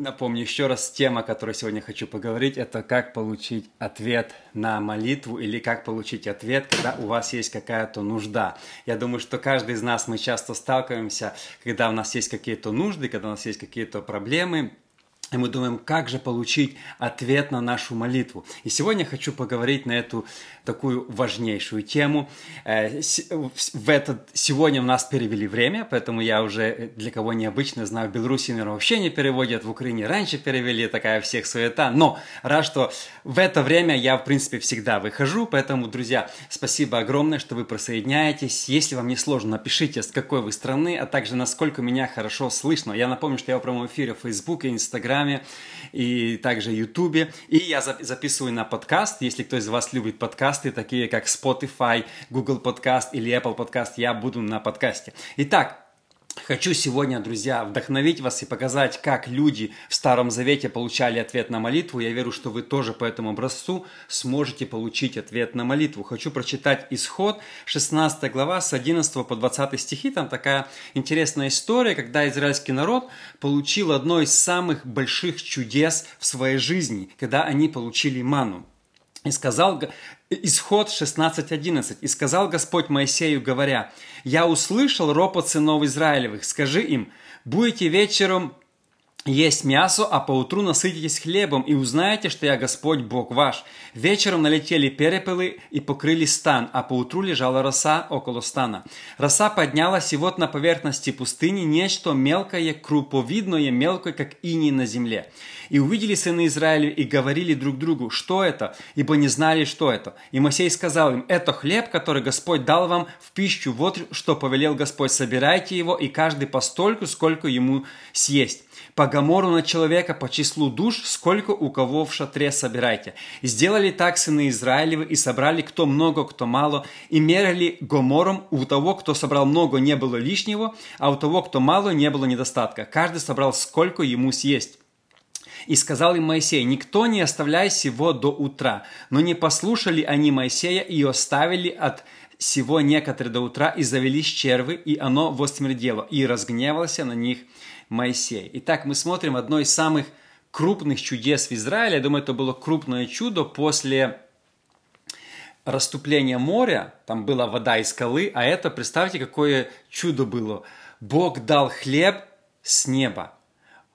Напомню еще раз, тема, о которой сегодня хочу поговорить, это как получить ответ на молитву или как получить ответ, когда у вас есть какая-то нужда. Я думаю, что каждый из нас, мы часто сталкиваемся, когда у нас есть какие-то нужды, когда у нас есть какие-то проблемы, и мы думаем, как же получить ответ на нашу молитву. И сегодня хочу поговорить на эту такую важнейшую тему. Э, в этот, сегодня у нас перевели время, поэтому я уже, э, для кого необычно, знаю, в Беларуси, наверное, вообще не переводят, в Украине раньше перевели, такая всех суета. Но рад, что в это время я, в принципе, всегда выхожу, поэтому, друзья, спасибо огромное, что вы присоединяетесь. Если вам не сложно, напишите, с какой вы страны, а также насколько меня хорошо слышно. Я напомню, что я в прямом эфире в Facebook и Instagram Инстаграме и также Ютубе. И я записываю на подкаст. Если кто из вас любит подкасты, такие как Spotify, Google Подкаст или Apple Подкаст, я буду на подкасте. Итак, Хочу сегодня, друзья, вдохновить вас и показать, как люди в Старом Завете получали ответ на молитву. Я верю, что вы тоже по этому образцу сможете получить ответ на молитву. Хочу прочитать исход, 16 глава, с 11 по 20 стихи. Там такая интересная история, когда израильский народ получил одно из самых больших чудес в своей жизни, когда они получили ману. И сказал, исход 16.11, «И сказал Господь Моисею, говоря, «Я услышал ропот сынов Израилевых, скажи им, будете вечером есть мясо, а поутру насытитесь хлебом, и узнаете, что я Господь Бог ваш. Вечером налетели перепелы и покрыли стан, а поутру лежала роса около стана. Роса поднялась, и вот на поверхности пустыни нечто мелкое, круповидное, мелкое, как иней на земле. И увидели сыны Израиля и говорили друг другу, что это, ибо не знали, что это. И Моисей сказал им, это хлеб, который Господь дал вам в пищу, вот что повелел Господь, собирайте его, и каждый постольку, сколько ему съесть по гамору на человека, по числу душ, сколько у кого в шатре собирайте. Сделали так сыны Израилевы, и собрали кто много, кто мало, и мерили гомором, у того, кто собрал много, не было лишнего, а у того, кто мало, не было недостатка. Каждый собрал сколько ему съесть. И сказал им Моисей, никто не оставляй сего до утра. Но не послушали они Моисея и оставили от сего некоторые до утра, и завелись червы, и оно восмердело, и разгневался на них. Итак, мы смотрим одно из самых крупных чудес в Израиле. Я думаю, это было крупное чудо после расступления моря. Там была вода из скалы, а это, представьте, какое чудо было. Бог дал хлеб с неба.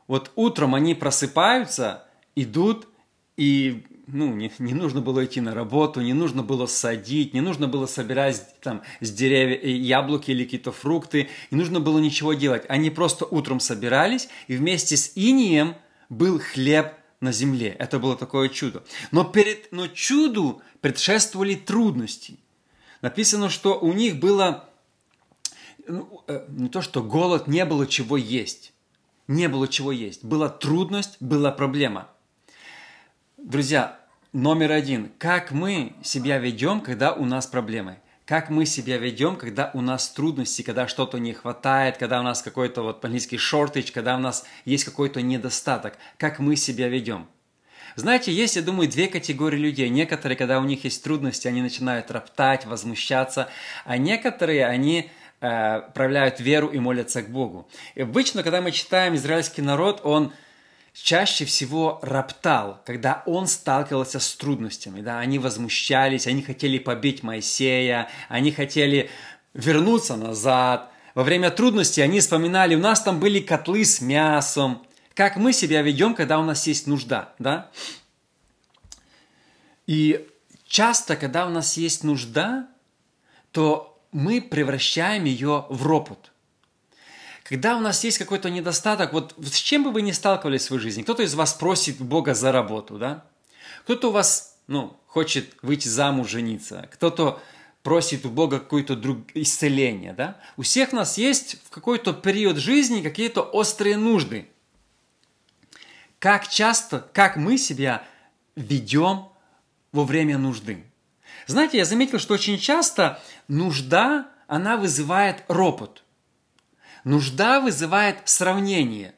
Вот утром они просыпаются, идут, и ну, не, не нужно было идти на работу, не нужно было садить, не нужно было собирать там с деревьев э, яблоки или какие-то фрукты, не нужно было ничего делать. Они просто утром собирались, и вместе с инием был хлеб на земле. Это было такое чудо. Но, перед, но чуду предшествовали трудности. Написано, что у них было ну, э, не то, что голод, не было чего есть. Не было чего есть. Была трудность, была проблема – Друзья, номер один. Как мы себя ведем, когда у нас проблемы? Как мы себя ведем, когда у нас трудности, когда что-то не хватает, когда у нас какой-то вот по-английски shortage, когда у нас есть какой-то недостаток? Как мы себя ведем? Знаете, есть, я думаю, две категории людей. Некоторые, когда у них есть трудности, они начинают роптать, возмущаться, а некоторые, они э, проявляют веру и молятся к Богу. И обычно, когда мы читаем израильский народ, он чаще всего роптал, когда он сталкивался с трудностями. Да? Они возмущались, они хотели побить Моисея, они хотели вернуться назад. Во время трудностей они вспоминали, у нас там были котлы с мясом. Как мы себя ведем, когда у нас есть нужда. Да? И часто, когда у нас есть нужда, то мы превращаем ее в ропот – когда у нас есть какой-то недостаток, вот с чем бы вы ни сталкивались в своей жизни, кто-то из вас просит Бога за работу, да? Кто-то у вас, ну, хочет выйти замуж, жениться, кто-то просит у Бога какое-то друг... исцеление, да? У всех нас есть в какой-то период жизни какие-то острые нужды. Как часто, как мы себя ведем во время нужды? Знаете, я заметил, что очень часто нужда, она вызывает ропот. Нужда вызывает сравнение.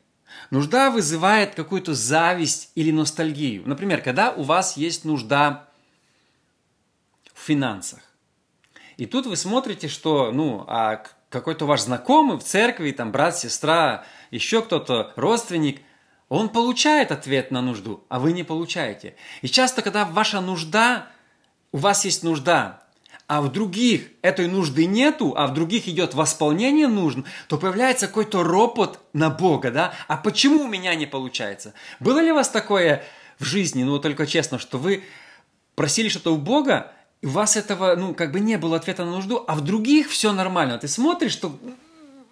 Нужда вызывает какую-то зависть или ностальгию. Например, когда у вас есть нужда в финансах. И тут вы смотрите, что, ну, а какой-то ваш знакомый в церкви, там, брат, сестра, еще кто-то, родственник, Он получает ответ на нужду, а вы не получаете. И часто, когда ваша нужда, у вас есть нужда, а в других этой нужды нету, а в других идет восполнение нужд, то появляется какой-то ропот на Бога, да? А почему у меня не получается? Было ли у вас такое в жизни, ну только честно, что вы просили что-то у Бога, у вас этого, ну, как бы не было ответа на нужду, а в других все нормально. Ты смотришь, что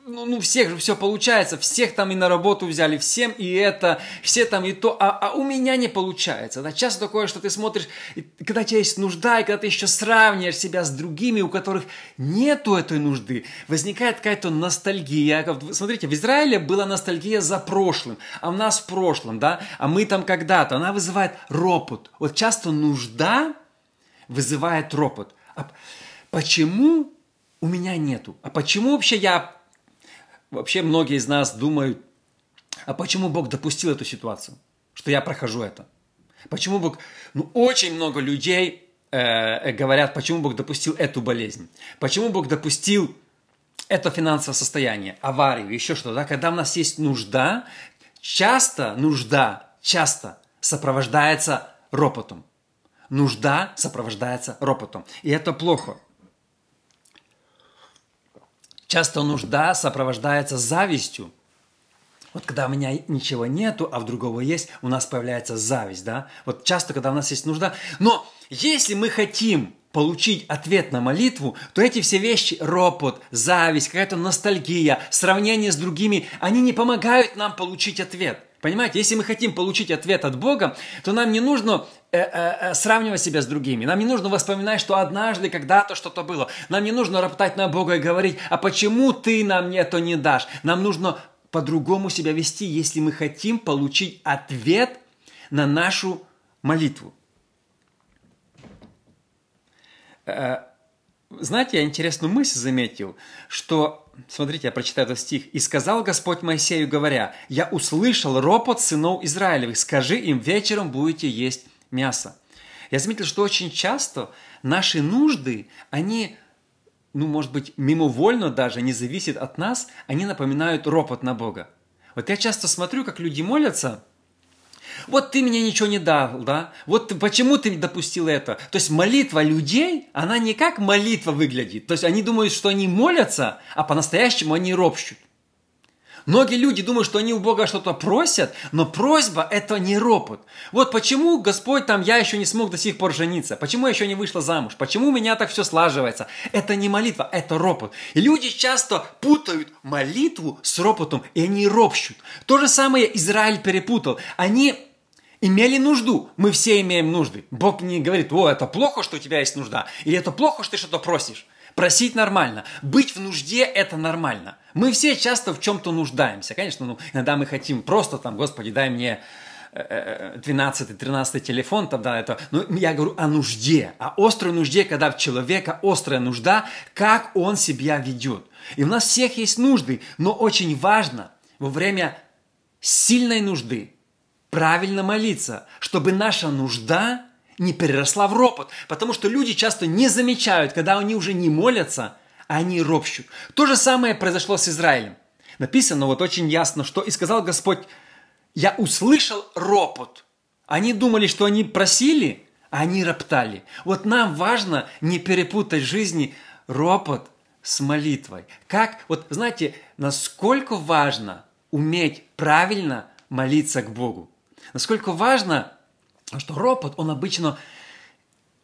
ну, ну, всех же все получается, всех там и на работу взяли, всем и это, все там и то, а, а у меня не получается. Да? Часто такое, что ты смотришь, и, когда у тебя есть нужда, и когда ты еще сравниваешь себя с другими, у которых нету этой нужды, возникает какая-то ностальгия. Смотрите, в Израиле была ностальгия за прошлым, а у нас в прошлом, да, а мы там когда-то, она вызывает ропот. Вот часто нужда вызывает ропот. А почему у меня нету? А почему вообще я Вообще многие из нас думают, а почему Бог допустил эту ситуацию, что я прохожу это? Почему Бог... Ну, очень много людей э, говорят, почему Бог допустил эту болезнь, почему Бог допустил это финансовое состояние, аварию, еще что-то. Да? Когда у нас есть нужда, часто нужда, часто сопровождается ропотом. Нужда сопровождается ропотом. И это плохо. Часто нужда сопровождается завистью. Вот когда у меня ничего нету, а в другого есть, у нас появляется зависть, да? Вот часто, когда у нас есть нужда. Но если мы хотим получить ответ на молитву, то эти все вещи, ропот, зависть, какая-то ностальгия, сравнение с другими, они не помогают нам получить ответ. Понимаете, если мы хотим получить ответ от Бога, то нам не нужно э, э, э, сравнивать себя с другими. Нам не нужно воспоминать, что однажды когда-то что-то было. Нам не нужно роптать на Бога и говорить, а почему ты нам это не дашь? Нам нужно по-другому себя вести, если мы хотим получить ответ на нашу молитву. Знаете, я интересную мысль заметил, что смотрите, я прочитаю этот стих. «И сказал Господь Моисею, говоря, «Я услышал ропот сынов Израилевых, скажи им, вечером будете есть мясо». Я заметил, что очень часто наши нужды, они, ну, может быть, мимовольно даже, не зависят от нас, они напоминают ропот на Бога. Вот я часто смотрю, как люди молятся – вот ты мне ничего не дал, да? Вот почему ты допустил это? То есть молитва людей, она не как молитва выглядит. То есть они думают, что они молятся, а по-настоящему они ропщут. Многие люди думают, что они у Бога что-то просят, но просьба – это не ропот. Вот почему, Господь, там, я еще не смог до сих пор жениться, почему я еще не вышла замуж, почему у меня так все слаживается. Это не молитва, это ропот. И люди часто путают молитву с ропотом, и они ропщут. То же самое Израиль перепутал. Они имели нужду. Мы все имеем нужды. Бог не говорит, о, это плохо, что у тебя есть нужда, или это плохо, что ты что-то просишь. Просить нормально. Быть в нужде – это нормально. Мы все часто в чем-то нуждаемся. Конечно, ну, иногда мы хотим просто там, Господи, дай мне 12-13 телефон, тогда это... Но я говорю о нужде, о острой нужде, когда в человека острая нужда, как он себя ведет. И у нас всех есть нужды, но очень важно во время сильной нужды правильно молиться, чтобы наша нужда не переросла в ропот. Потому что люди часто не замечают, когда они уже не молятся, а они ропщут. То же самое произошло с Израилем. Написано вот очень ясно, что «И сказал Господь, я услышал ропот». Они думали, что они просили, а они роптали. Вот нам важно не перепутать жизни ропот с молитвой. Как, вот знаете, насколько важно уметь правильно молиться к Богу. Насколько важно, что ропот, он обычно,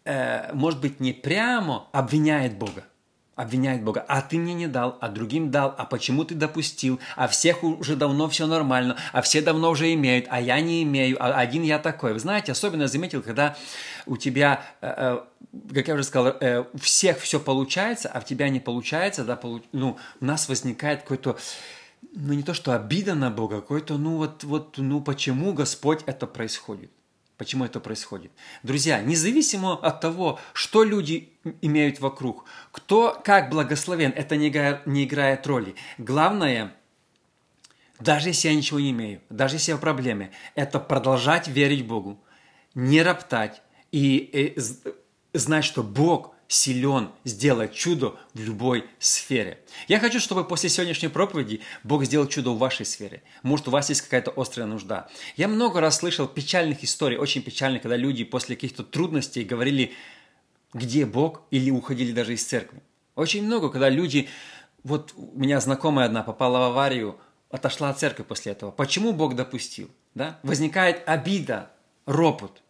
э, может быть, не прямо обвиняет Бога. Обвиняет Бога. А ты мне не дал, а другим дал, а почему ты допустил, а всех уже давно все нормально, а все давно уже имеют, а я не имею, а один я такой. Вы знаете, особенно заметил, когда у тебя, э, э, как я уже сказал, э, у всех все получается, а в тебя не получается, да, получ... ну, у нас возникает какой-то ну не то что обида на Бога, какой-то, ну вот, вот, ну почему Господь это происходит? Почему это происходит? Друзья, независимо от того, что люди имеют вокруг, кто как благословен, это не, не играет роли. Главное, даже если я ничего не имею, даже если я в проблеме, это продолжать верить Богу, не роптать и, и знать, что Бог силен сделать чудо в любой сфере. Я хочу, чтобы после сегодняшней проповеди Бог сделал чудо в вашей сфере. Может, у вас есть какая-то острая нужда. Я много раз слышал печальных историй, очень печальных, когда люди после каких-то трудностей говорили, где Бог, или уходили даже из церкви. Очень много, когда люди, вот у меня знакомая одна попала в аварию, отошла от церкви после этого. Почему Бог допустил? Да? Возникает обида, ропот.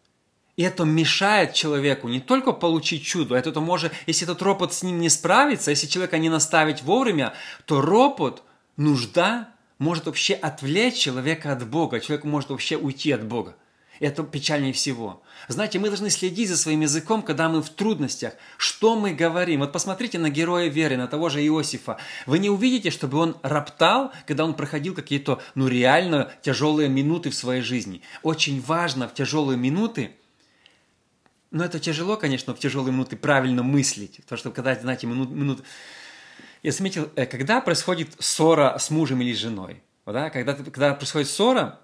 И это мешает человеку не только получить чудо, это, это может, если этот ропот с ним не справится, если человека не наставить вовремя, то ропот, нужда может вообще отвлечь человека от Бога, человек может вообще уйти от Бога. Это печальнее всего. Знаете, мы должны следить за своим языком, когда мы в трудностях. Что мы говорим? Вот посмотрите на героя веры, на того же Иосифа. Вы не увидите, чтобы он роптал, когда он проходил какие-то, ну, реально тяжелые минуты в своей жизни. Очень важно в тяжелые минуты но это тяжело, конечно, в тяжелые минуты правильно мыслить. Потому что когда, знаете, минут, минут... Я заметил, э, когда происходит ссора с мужем или с женой, да, когда, когда происходит ссора,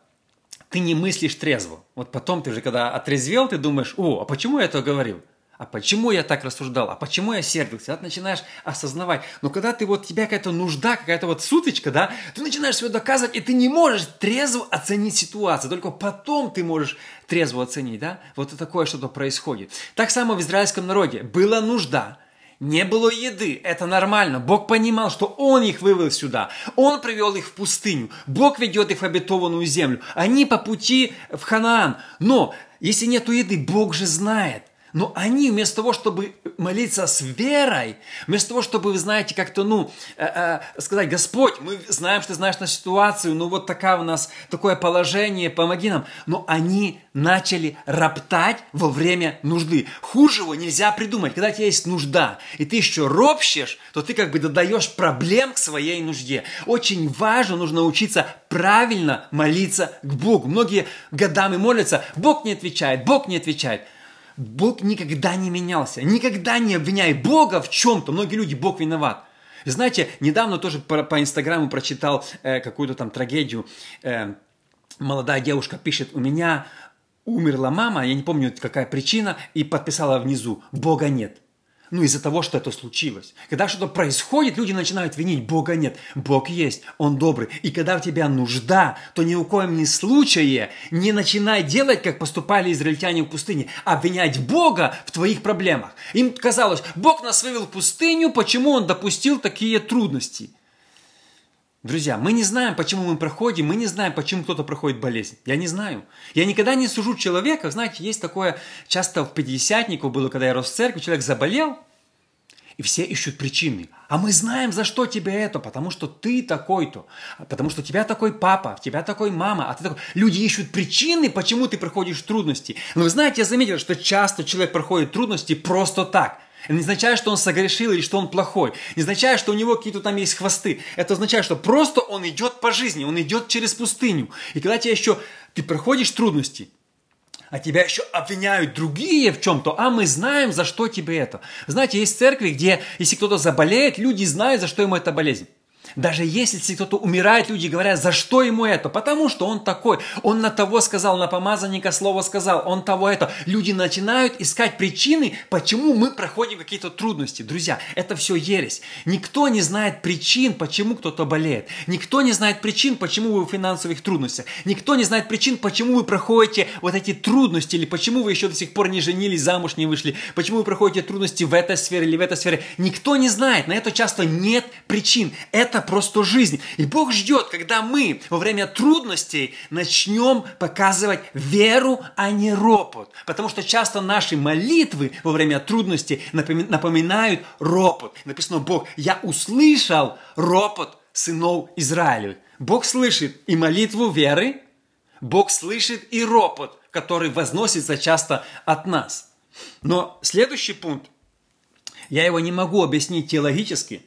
ты не мыслишь трезво. Вот потом ты уже, когда отрезвел, ты думаешь, о, а почему я это говорил? А почему я так рассуждал? А почему я сердился? А ты начинаешь осознавать. Но когда ты вот, тебя какая-то нужда, какая-то вот суточка, да, ты начинаешь себе доказывать, и ты не можешь трезво оценить ситуацию. Только потом ты можешь трезво оценить, да? Вот такое что-то происходит. Так само в израильском народе была нужда, не было еды, это нормально. Бог понимал, что Он их вывел сюда. Он привел их в пустыню. Бог ведет их в обетованную землю. Они по пути в Ханаан. Но если нету еды, Бог же знает – но они вместо того, чтобы молиться с верой, вместо того, чтобы, вы знаете, как-то, ну, э, э, сказать, Господь, мы знаем, что ты знаешь на ситуацию, ну вот такая у нас, такое положение, помоги нам. Но они начали роптать во время нужды. Хужего нельзя придумать. Когда у тебя есть нужда, и ты еще ропщешь, то ты как бы додаешь проблем к своей нужде. Очень важно, нужно учиться правильно молиться к Богу. Многие годами молятся, Бог не отвечает, Бог не отвечает. Бог никогда не менялся. Никогда не обвиняй Бога в чем-то. Многие люди, Бог виноват. Знаете, недавно тоже по, по Инстаграму прочитал э, какую-то там трагедию. Э, молодая девушка пишет, у меня умерла мама, я не помню какая причина, и подписала внизу, Бога нет. Ну, из-за того, что это случилось. Когда что-то происходит, люди начинают винить. Бога нет. Бог есть. Он добрый. И когда у тебя нужда, то ни у коем ни случае не начинай делать, как поступали израильтяне в пустыне, обвинять Бога в твоих проблемах. Им казалось, Бог нас вывел в пустыню, почему Он допустил такие трудности? Друзья, мы не знаем, почему мы проходим, мы не знаем, почему кто-то проходит болезнь. Я не знаю. Я никогда не сужу человека. Знаете, есть такое, часто в пятидесятнику было, когда я рос в церкви, человек заболел, и все ищут причины. А мы знаем, за что тебе это, потому что ты такой-то, потому что у тебя такой папа, у тебя такой мама, а ты такой... Люди ищут причины, почему ты проходишь трудности. Но вы знаете, я заметил, что часто человек проходит трудности просто так – это не означает, что он согрешил или что он плохой. Не означает, что у него какие-то там есть хвосты. Это означает, что просто он идет по жизни, он идет через пустыню. И когда тебя еще, ты проходишь трудности, а тебя еще обвиняют другие в чем-то, а мы знаем, за что тебе это. Знаете, есть церкви, где, если кто-то заболеет, люди знают, за что ему эта болезнь. Даже если кто-то умирает, люди говорят, за что ему это? Потому что он такой. Он на того сказал, на помазанника слово сказал, он того это. Люди начинают искать причины, почему мы проходим какие-то трудности. Друзья, это все ересь. Никто не знает причин, почему кто-то болеет. Никто не знает причин, почему вы в финансовых трудностях. Никто не знает причин, почему вы проходите вот эти трудности, или почему вы еще до сих пор не женились, замуж не вышли, почему вы проходите трудности в этой сфере или в этой сфере. Никто не знает. На это часто нет причин. Это просто жизнь. И Бог ждет, когда мы во время трудностей начнем показывать веру, а не ропот. Потому что часто наши молитвы во время трудностей напоминают ропот. Написано, Бог, я услышал ропот сынов Израилевых. Бог слышит и молитву веры, Бог слышит и ропот, который возносится часто от нас. Но следующий пункт, я его не могу объяснить теологически,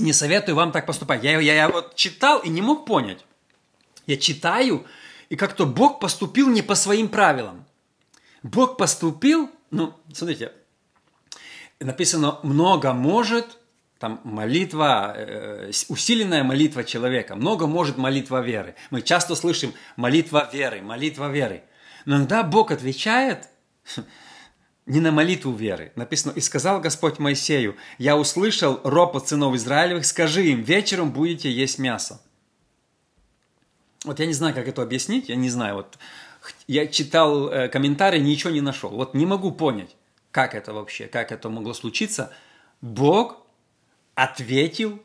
не советую вам так поступать. Я, я, я вот читал и не мог понять. Я читаю, и как-то Бог поступил не по своим правилам. Бог поступил, ну, смотрите, написано «много может», там молитва, э, усиленная молитва человека, много может молитва веры. Мы часто слышим молитва веры, молитва веры. Но иногда Бог отвечает не на молитву веры. Написано, «И сказал Господь Моисею, я услышал ропот сынов Израилевых, скажи им, вечером будете есть мясо». Вот я не знаю, как это объяснить, я не знаю, вот я читал э, комментарии, ничего не нашел. Вот не могу понять, как это вообще, как это могло случиться. Бог ответил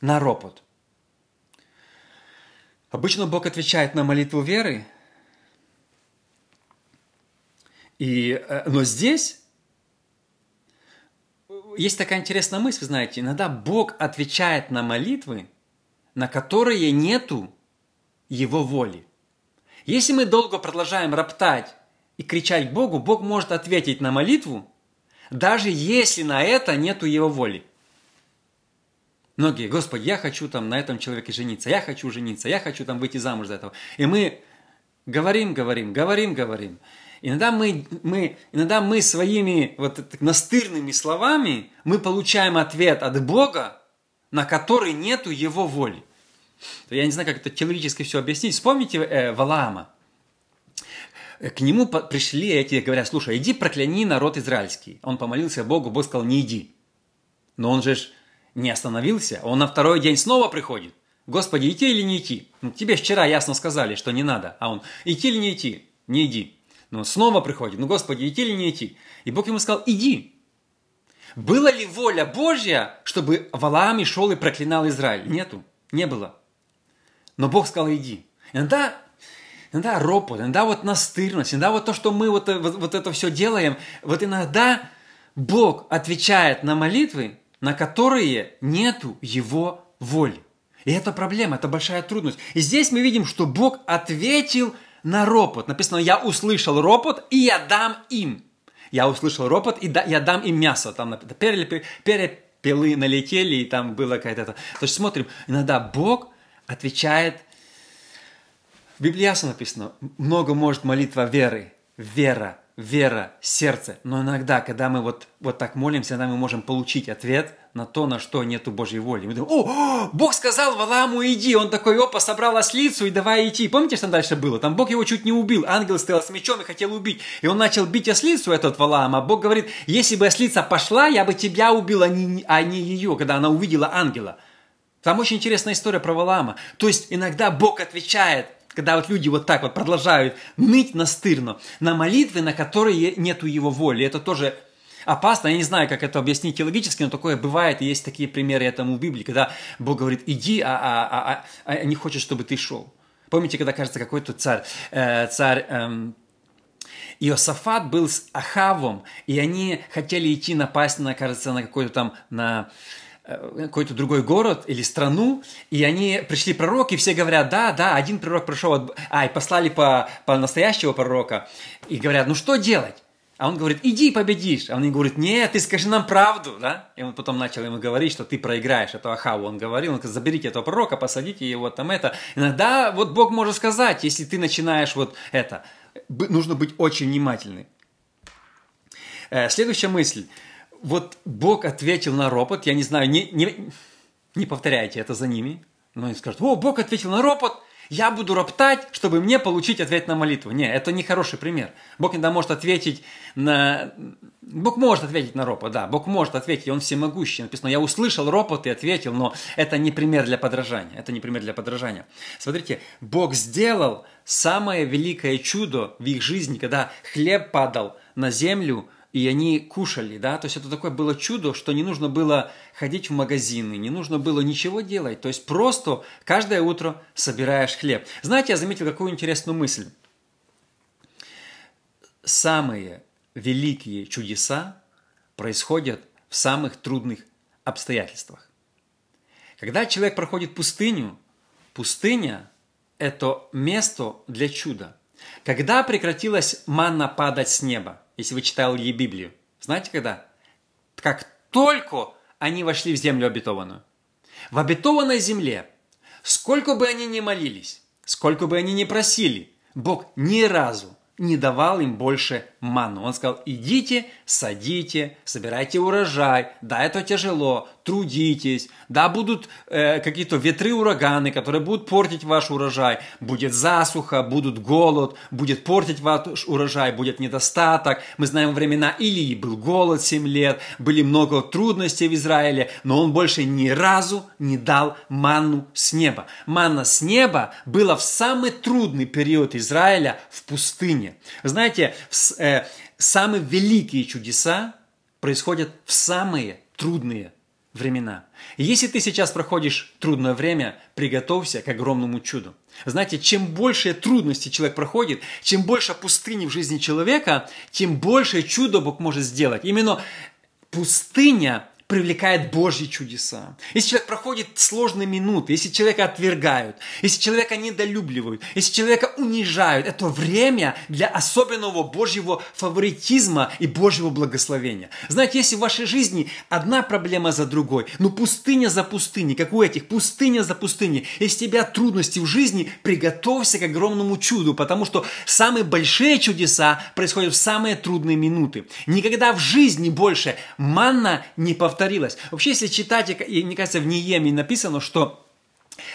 на ропот. Обычно Бог отвечает на молитву веры, и, э, но здесь есть такая интересная мысль, вы знаете, иногда Бог отвечает на молитвы, на которые нету Его воли. Если мы долго продолжаем роптать и кричать к Богу, Бог может ответить на молитву, даже если на это нету Его воли. Многие, Господи, я хочу там на этом человеке жениться, я хочу жениться, я хочу там выйти замуж за этого. И мы говорим, говорим, говорим, говорим. Иногда мы, мы, иногда мы своими вот настырными словами мы получаем ответ от Бога, на который нету Его воли. Я не знаю, как это теологически все объяснить. Вспомните э, Валаама. К нему пришли эти, говорят, слушай, иди прокляни народ израильский. Он помолился Богу, Бог сказал, не иди. Но он же не остановился, он на второй день снова приходит. Господи, идти или не идти? Ну, тебе вчера ясно сказали, что не надо. А он, идти или не идти? Не иди. Но снова приходит, ну, Господи, идти или не идти? И Бог ему сказал, иди. Была ли воля Божья, чтобы Валаам и шел и проклинал Израиль? Нету, не было. Но Бог сказал, иди. Иногда, иногда ропот, иногда вот настырность, иногда вот то, что мы вот, вот, вот это все делаем, вот иногда Бог отвечает на молитвы, на которые нету Его воли. И это проблема, это большая трудность. И здесь мы видим, что Бог ответил на ропот. Написано, я услышал ропот, и я дам им. Я услышал ропот, и да, я дам им мясо. Там перепелы налетели, и там было какая-то... То есть смотрим, иногда Бог отвечает... В Библии ясно написано, много может молитва веры. Вера, вера, сердце. Но иногда, когда мы вот, вот так молимся, иногда мы можем получить ответ на то, на что нету Божьей воли. Мы думаем, о, Бог сказал Валааму иди. Он такой, опа, собрал ослицу и давай идти. Помните, что там дальше было? Там Бог его чуть не убил. Ангел стоял с мечом и хотел убить. И он начал бить ослицу, этот Валаам. А Бог говорит, если бы ослица пошла, я бы тебя убил, а не, а не ее, когда она увидела ангела. Там очень интересная история про Валаама. То есть иногда Бог отвечает когда вот люди вот так вот продолжают ныть настырно на молитвы, на которые нету его воли. Это тоже опасно. Я не знаю, как это объяснить теологически, но такое бывает, и есть такие примеры этому в Библии, когда Бог говорит, иди, а, а, а, а, а не хочет, чтобы ты шел. Помните, когда, кажется, какой-то царь, э, царь эм, Иосафат был с Ахавом, и они хотели идти напасть на, кажется, на какой-то там, на Э, какой-то другой город или страну, и они пришли пророки, все говорят, да, да, один пророк пришел, от... а, и послали по, по настоящего пророка, и говорят, ну что делать? А он говорит, иди победишь. А он говорит, нет, ты скажи нам правду, да? И он потом начал ему говорить, что ты проиграешь. Это Ахаву он говорил, он говорит, заберите этого пророка, посадите его там это. Иногда вот Бог может сказать, если ты начинаешь вот это, нужно быть очень внимательным. Э, следующая мысль вот Бог ответил на ропот, я не знаю, не, не, не повторяйте это за ними, но они скажут, о, Бог ответил на ропот, я буду роптать, чтобы мне получить ответ на молитву. Не, это не хороший пример. Бог иногда может ответить на... Бог может ответить на ропот, да, Бог может ответить, Он всемогущий. Написано, я услышал ропот и ответил, но это не пример для подражания. Это не пример для подражания. Смотрите, Бог сделал самое великое чудо в их жизни, когда хлеб падал на землю – и они кушали, да, то есть это такое было чудо, что не нужно было ходить в магазины, не нужно было ничего делать, то есть просто каждое утро собираешь хлеб. Знаете, я заметил какую интересную мысль. Самые великие чудеса происходят в самых трудных обстоятельствах. Когда человек проходит пустыню, пустыня – это место для чуда. Когда прекратилась манна падать с неба – если вы читали Библию. Знаете когда? Как только они вошли в землю обетованную. В обетованной земле, сколько бы они ни молились, сколько бы они ни просили, Бог ни разу не давал им больше ману. Он сказал, идите, садите, собирайте урожай. Да, это тяжело, трудитесь, да, будут э, какие-то ветры, ураганы, которые будут портить ваш урожай, будет засуха, будут голод, будет портить ваш урожай, будет недостаток. Мы знаем, времена Илии был голод 7 лет, были много трудностей в Израиле, но он больше ни разу не дал манну с неба. Манна с неба была в самый трудный период Израиля в пустыне. Знаете, в, э, самые великие чудеса происходят в самые трудные времена. Если ты сейчас проходишь трудное время, приготовься к огромному чуду. Знаете, чем больше трудностей человек проходит, чем больше пустыни в жизни человека, тем больше чудо Бог может сделать. Именно пустыня привлекает Божьи чудеса. Если человек проходит сложные минуты, если человека отвергают, если человека недолюбливают, если человека унижают, это время для особенного Божьего фаворитизма и Божьего благословения. Знаете, если в вашей жизни одна проблема за другой, ну пустыня за пустыней, как у этих, пустыня за пустыней, если у тебя трудности в жизни, приготовься к огромному чуду, потому что самые большие чудеса происходят в самые трудные минуты. Никогда в жизни больше манна не повторяется повторилось. Вообще, если читать, и мне кажется, в Ниеме написано, что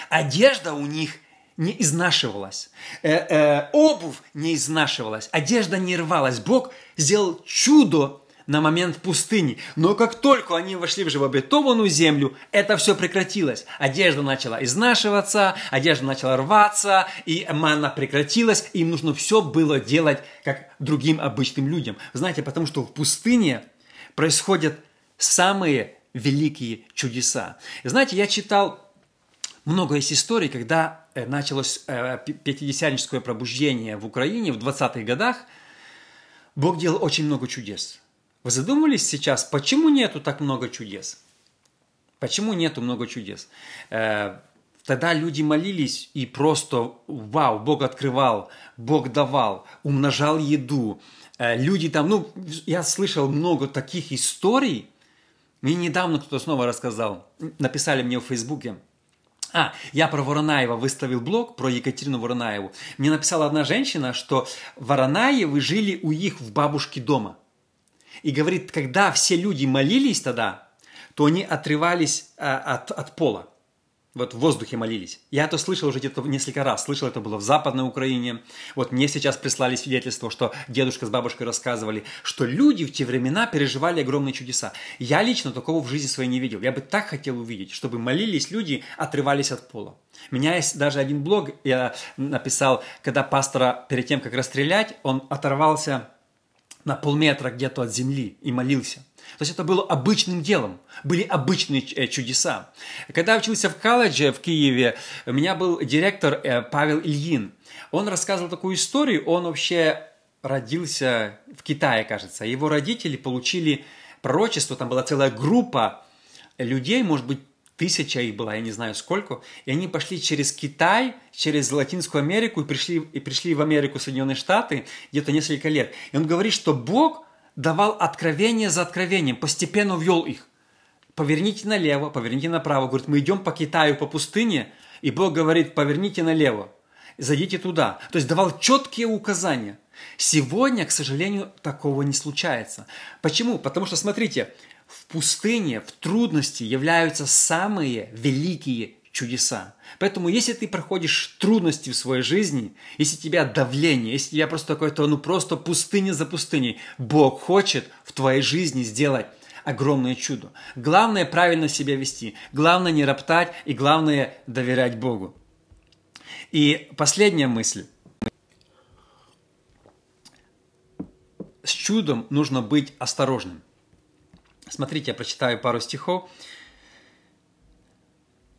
одежда у них не изнашивалась, э, э, обувь не изнашивалась, одежда не рвалась. Бог сделал чудо на момент пустыни. Но как только они вошли в живообетованную землю, это все прекратилось. Одежда начала изнашиваться, одежда начала рваться, и манна прекратилась. Им нужно все было делать, как другим обычным людям. Знаете, потому что в пустыне происходят самые великие чудеса. Знаете, я читал много есть историй, когда э, началось э, пятидесятническое пробуждение в Украине в 20-х годах, Бог делал очень много чудес. Вы задумывались сейчас, почему нету так много чудес? Почему нету много чудес? Э, тогда люди молились и просто, вау, Бог открывал, Бог давал, умножал еду. Люди там, ну, я слышал много таких историй, мне недавно кто-то снова рассказал, написали мне в Фейсбуке, а, я про Воронаева выставил блог, про Екатерину Воронаеву. Мне написала одна женщина, что Воронаевы жили у их в бабушке дома. И говорит, когда все люди молились тогда, то они отрывались а, от, от пола вот в воздухе молились. Я это слышал уже где-то несколько раз. Слышал, это было в Западной Украине. Вот мне сейчас прислали свидетельство, что дедушка с бабушкой рассказывали, что люди в те времена переживали огромные чудеса. Я лично такого в жизни своей не видел. Я бы так хотел увидеть, чтобы молились люди, отрывались от пола. У меня есть даже один блог, я написал, когда пастора перед тем, как расстрелять, он оторвался на полметра где-то от земли и молился. То есть это было обычным делом, были обычные э, чудеса. Когда я учился в колледже в Киеве, у меня был директор э, Павел Ильин. Он рассказывал такую историю, он вообще родился в Китае, кажется. Его родители получили пророчество, там была целая группа людей, может быть, тысяча их была, я не знаю сколько, и они пошли через Китай, через Латинскую Америку и пришли, и пришли в Америку, Соединенные Штаты где-то несколько лет. И он говорит, что Бог давал откровение за откровением, постепенно ввел их. Поверните налево, поверните направо. Говорит, мы идем по Китаю, по пустыне, и Бог говорит, поверните налево, зайдите туда. То есть давал четкие указания. Сегодня, к сожалению, такого не случается. Почему? Потому что, смотрите, в пустыне, в трудности являются самые великие чудеса. Поэтому, если ты проходишь трудности в своей жизни, если тебя давление, если тебя просто какое-то, ну просто пустыня за пустыней, Бог хочет в твоей жизни сделать огромное чудо. Главное правильно себя вести, главное не роптать и главное доверять Богу. И последняя мысль. С чудом нужно быть осторожным. Смотрите, я прочитаю пару стихов.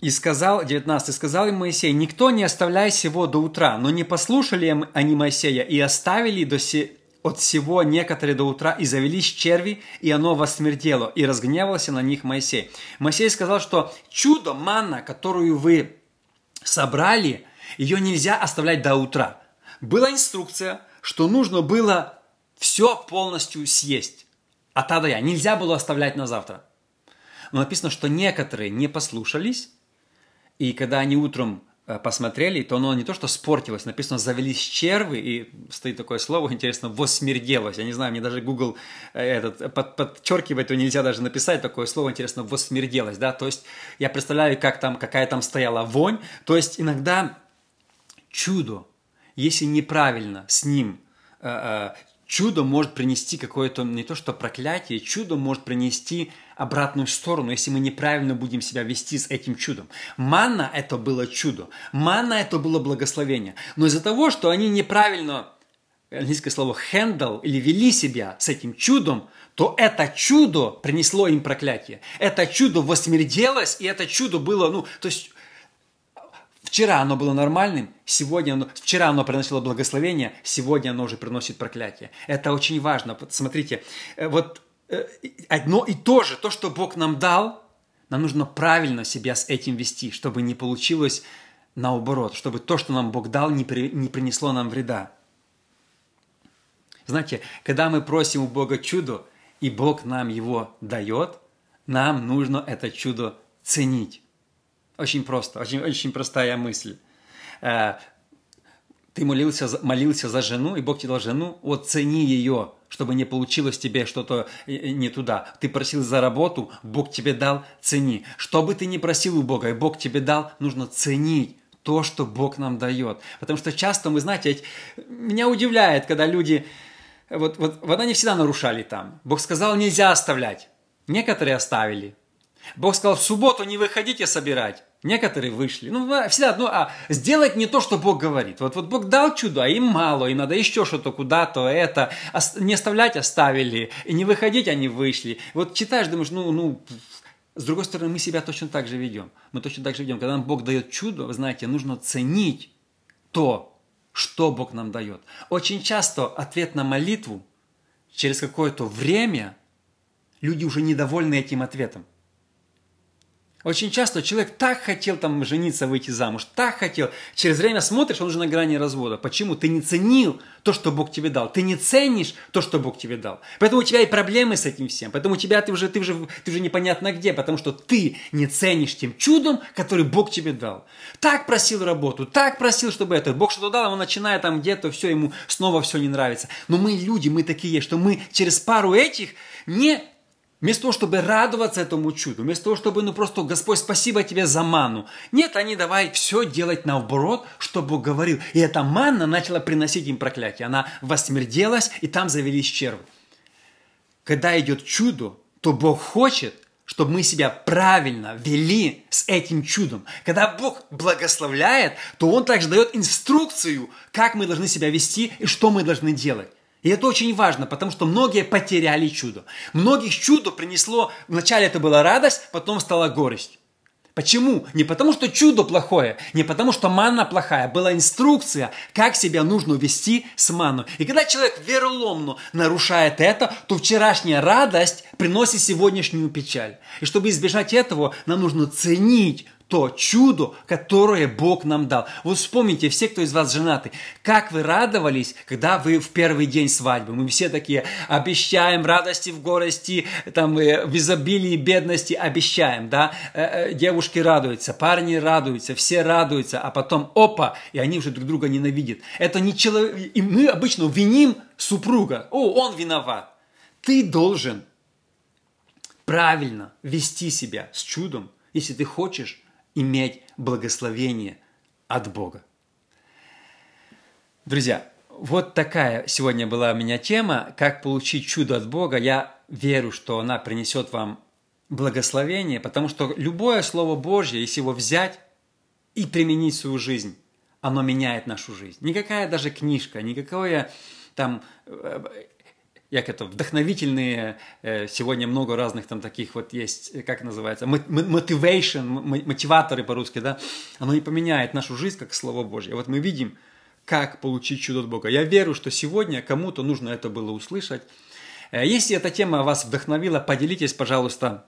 И сказал, 19, сказал им Моисей, «Никто не оставляй сего до утра, но не послушали они Моисея и оставили до се... от всего некоторые до утра, и завелись черви, и оно восмертело, и разгневался на них Моисей». Моисей сказал, что чудо, манна, которую вы собрали, ее нельзя оставлять до утра. Была инструкция, что нужно было все полностью съесть. А тогда я нельзя было оставлять на завтра. Но написано, что некоторые не послушались, и когда они утром Э, посмотрели, то оно не то, что спортилось, написано «завелись червы», и стоит такое слово, интересно, «восмерделось». Я не знаю, мне даже Google э, этот, под, подчеркивает, то нельзя даже написать такое слово, интересно, «восмерделось», да, то есть я представляю, как там, какая там стояла вонь, то есть иногда чудо, если неправильно с ним э, чудо может принести какое-то, не то что проклятие, чудо может принести обратную сторону, если мы неправильно будем себя вести с этим чудом. Манна – это было чудо. Манна – это было благословение. Но из-за того, что они неправильно, английское слово handle, или вели себя с этим чудом, то это чудо принесло им проклятие. Это чудо восмерделось, и это чудо было, ну, то есть Вчера оно было нормальным, сегодня оно, вчера оно приносило благословение, сегодня оно уже приносит проклятие. Это очень важно. Смотрите, э, вот э, одно и то же, то, что Бог нам дал, нам нужно правильно себя с этим вести, чтобы не получилось наоборот, чтобы то, что нам Бог дал, не, при, не принесло нам вреда. Знаете, когда мы просим у Бога чудо, и Бог нам его дает, нам нужно это чудо ценить. Очень просто, очень, очень простая мысль. Э, ты молился, молился за жену, и Бог тебе дал жену, вот цени ее, чтобы не получилось тебе что-то э, э, не туда. Ты просил за работу, Бог тебе дал, цени. Что бы ты ни просил у Бога, и Бог тебе дал, нужно ценить то, что Бог нам дает. Потому что часто мы, знаете, меня удивляет, когда люди, вот, вот, вот они всегда нарушали там. Бог сказал, нельзя оставлять. Некоторые оставили, Бог сказал, в субботу не выходите собирать. Некоторые вышли. Ну, всегда, ну, а сделать не то, что Бог говорит. Вот, вот Бог дал чудо, а им мало, и надо еще что-то куда-то, это. Не оставлять оставили, и не выходить они вышли. Вот читаешь, думаешь, ну, ну, с другой стороны, мы себя точно так же ведем. Мы точно так же ведем. Когда нам Бог дает чудо, вы знаете, нужно ценить то, что Бог нам дает. Очень часто ответ на молитву через какое-то время люди уже недовольны этим ответом. Очень часто человек так хотел там жениться, выйти замуж, так хотел. Через время смотришь, он уже на грани развода. Почему? Ты не ценил то, что Бог тебе дал. Ты не ценишь то, что Бог тебе дал. Поэтому у тебя и проблемы с этим всем. Поэтому у тебя ты уже, ты уже, ты уже непонятно где, потому что ты не ценишь тем чудом, который Бог тебе дал. Так просил работу, так просил, чтобы это. Бог что-то дал, он начинает там где-то, все, ему снова все не нравится. Но мы люди, мы такие, что мы через пару этих не Вместо того, чтобы радоваться этому чуду, вместо того, чтобы, ну просто, Господь, спасибо тебе за ману. Нет, они давай все делать наоборот, что Бог говорил. И эта манна начала приносить им проклятие. Она восмерделась, и там завелись червы. Когда идет чудо, то Бог хочет, чтобы мы себя правильно вели с этим чудом. Когда Бог благословляет, то Он также дает инструкцию, как мы должны себя вести и что мы должны делать. И это очень важно, потому что многие потеряли чудо. Многих чудо принесло, вначале это была радость, потом стала горесть. Почему? Не потому, что чудо плохое, не потому, что манна плохая. Была инструкция, как себя нужно вести с манной. И когда человек вероломно нарушает это, то вчерашняя радость приносит сегодняшнюю печаль. И чтобы избежать этого, нам нужно ценить то чудо, которое Бог нам дал. Вот вспомните, все, кто из вас женаты, как вы радовались, когда вы в первый день свадьбы. Мы все такие обещаем радости в горести, там, э, в изобилии бедности обещаем, да. Э, э, девушки радуются, парни радуются, все радуются, а потом опа, и они уже друг друга ненавидят. Это не человек... И мы обычно виним супруга. О, он виноват. Ты должен правильно вести себя с чудом, если ты хочешь иметь благословение от Бога. Друзья, вот такая сегодня была у меня тема, как получить чудо от Бога. Я верю, что она принесет вам благословение, потому что любое Слово Божье, если его взять и применить в свою жизнь, оно меняет нашу жизнь. Никакая даже книжка, никакое там як это, вдохновительные, э, сегодня много разных там таких вот есть, э, как называется, motivation, мотиваторы по-русски, да, оно не поменяет нашу жизнь, как Слово Божье. Вот мы видим, как получить чудо от Бога. Я верю, что сегодня кому-то нужно это было услышать. Э, если эта тема вас вдохновила, поделитесь, пожалуйста,